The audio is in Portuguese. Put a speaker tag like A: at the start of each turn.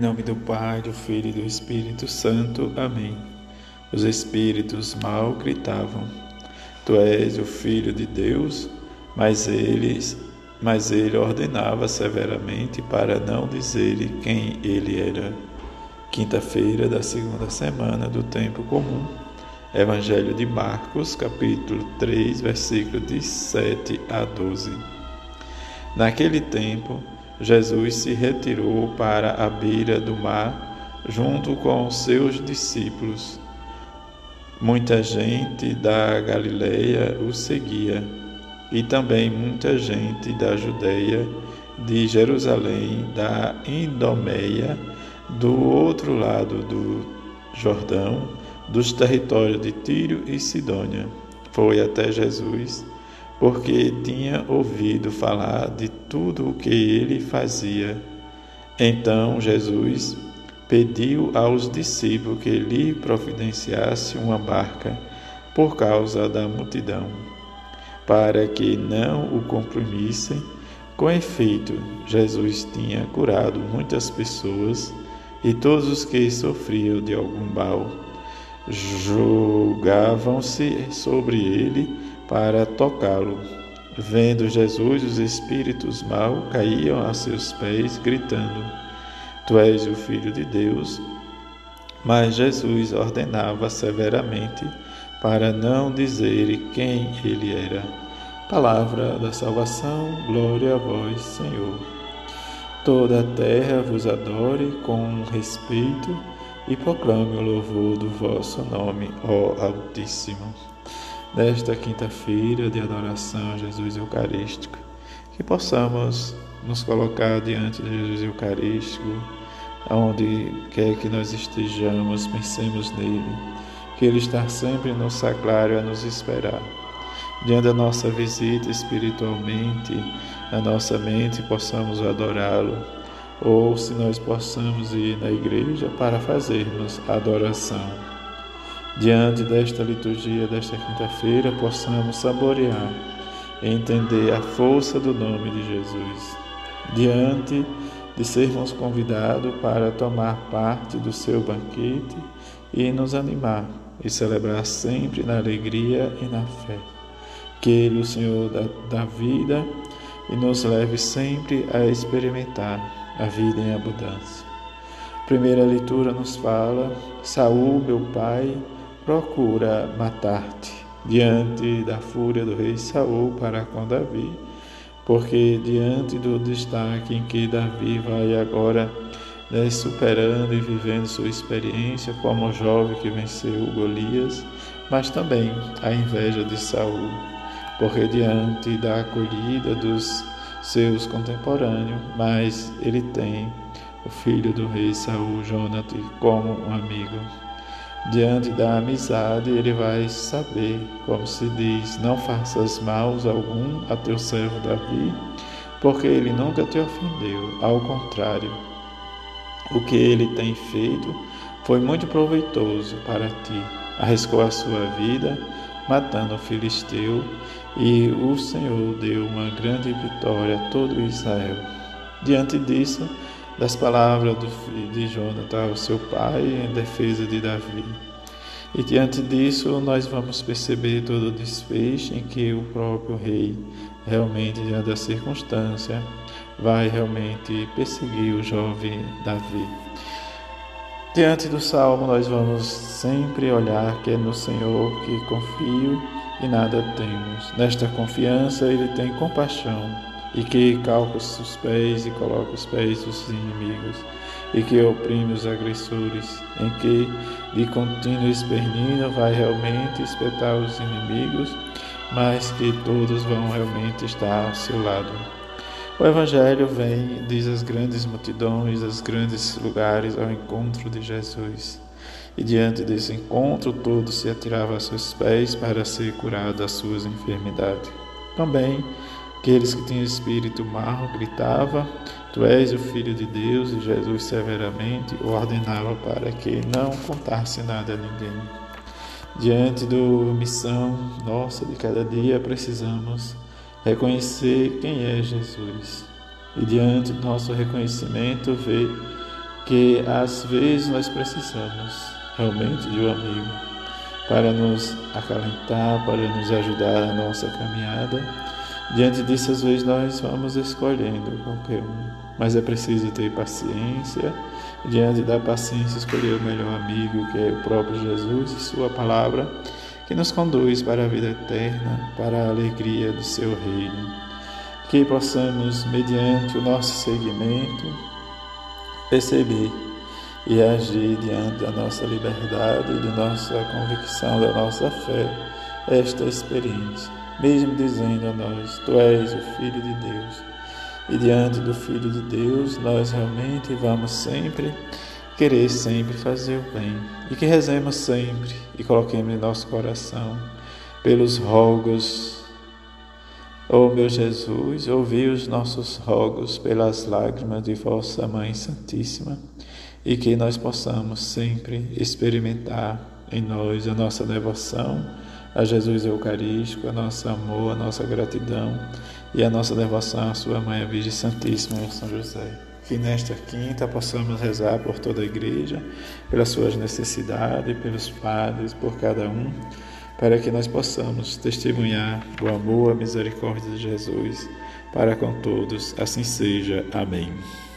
A: Em nome do Pai, do Filho e do Espírito Santo. Amém. Os espíritos mal gritavam: Tu és o Filho de Deus, mas eles, mas ele ordenava severamente para não dizerem quem ele era. Quinta-feira da segunda semana do tempo comum. Evangelho de Marcos, capítulo 3, versículo de 7 a 12. Naquele tempo, Jesus se retirou para a beira do mar junto com seus discípulos. Muita gente da Galileia o seguia e também muita gente da Judeia, de Jerusalém, da Indomeia, do outro lado do Jordão, dos territórios de Tiro e Sidônia. Foi até Jesus porque tinha ouvido falar de tudo o que ele fazia. Então Jesus pediu aos discípulos que lhe providenciasse uma barca por causa da multidão, para que não o comprimissem. Com efeito, Jesus tinha curado muitas pessoas e todos os que sofriam de algum mal julgavam-se sobre ele para tocá-lo. Vendo Jesus, os espíritos mal caíam a seus pés, gritando: Tu és o Filho de Deus. Mas Jesus ordenava severamente para não dizer quem ele era. Palavra da salvação, glória a vós, Senhor. Toda a terra vos adore com respeito e proclame o louvor do vosso nome, ó Altíssimo nesta quinta-feira de adoração a Jesus Eucarístico, que possamos nos colocar diante de Jesus Eucarístico, onde quer que nós estejamos, pensemos nele, que Ele está sempre no sacrário a nos esperar. Diante da nossa visita espiritualmente, na nossa mente, possamos adorá-lo, ou se nós possamos ir na igreja para fazermos adoração diante desta liturgia desta quinta-feira, possamos saborear e entender a força do nome de Jesus. Diante de sermos convidados para tomar parte do seu banquete e nos animar e celebrar sempre na alegria e na fé. Que Ele, o Senhor da, da vida, e nos leve sempre a experimentar a vida em abundância. primeira leitura nos fala: Saul, meu pai, procura matar-te diante da fúria do rei Saul para com Davi, porque diante do destaque em que Davi vai agora né, superando e vivendo sua experiência como jovem que venceu Golias, mas também a inveja de Saul, porque diante da acolhida dos seus contemporâneos, mas ele tem o filho do rei Saul, Jonathan, como um amigo. Diante da amizade, ele vai saber, como se diz: Não faças mal algum a teu servo Davi, porque ele nunca te ofendeu. Ao contrário, o que ele tem feito foi muito proveitoso para ti. Arriscou a sua vida, matando o filisteu, e o Senhor deu uma grande vitória a todo Israel. Diante disso, das palavras de Jonathan, seu pai, em defesa de Davi. E diante disso, nós vamos perceber todo o desfecho em que o próprio rei, realmente, diante da circunstância, vai realmente perseguir o jovem Davi. Diante do salmo, nós vamos sempre olhar que é no Senhor que confio e nada temos. Nesta confiança, ele tem compaixão e que calca os pés e coloca os pés dos inimigos, e que oprime os agressores, em que de contínuo esperninho vai realmente espetar os inimigos, mas que todos vão realmente estar ao seu lado. O Evangelho vem, diz as grandes multidões, os grandes lugares ao encontro de Jesus. E diante desse encontro, todos se atiravam a seus pés para ser curado das suas enfermidades. Também Aqueles que tinham espírito mau gritavam: Tu és o Filho de Deus, e Jesus severamente ordenava para que não contasse nada a ninguém. Diante da missão nossa de cada dia, precisamos reconhecer quem é Jesus. E diante do nosso reconhecimento, ver que às vezes nós precisamos realmente de um amigo para nos acalentar, para nos ajudar na nossa caminhada. Diante disso, às vezes nós vamos escolhendo qualquer um, mas é preciso ter paciência. Diante da paciência, escolher o melhor amigo, que é o próprio Jesus e Sua palavra, que nos conduz para a vida eterna, para a alegria do Seu reino. Que possamos, mediante o nosso seguimento, perceber e agir diante da nossa liberdade, de nossa convicção, da nossa fé, esta experiência, mesmo dizendo a nós: Tu és o Filho de Deus. E diante do Filho de Deus, nós realmente vamos sempre querer sempre fazer o bem e que rezemos sempre e coloquemos em nosso coração pelos rogos oh, meu Jesus, ouvi os nossos rogos pelas lágrimas de vossa Mãe Santíssima e que nós possamos sempre experimentar em nós a nossa devoção a Jesus Eucarístico, a nosso amor, a nossa gratidão e a nossa devoção à Sua Mãe, a Virgem Santíssima e São José. Que nesta quinta possamos rezar por toda a igreja, pelas suas necessidades, pelos padres, por cada um para que nós possamos testemunhar o amor, a misericórdia de Jesus para com todos. Assim seja. Amém.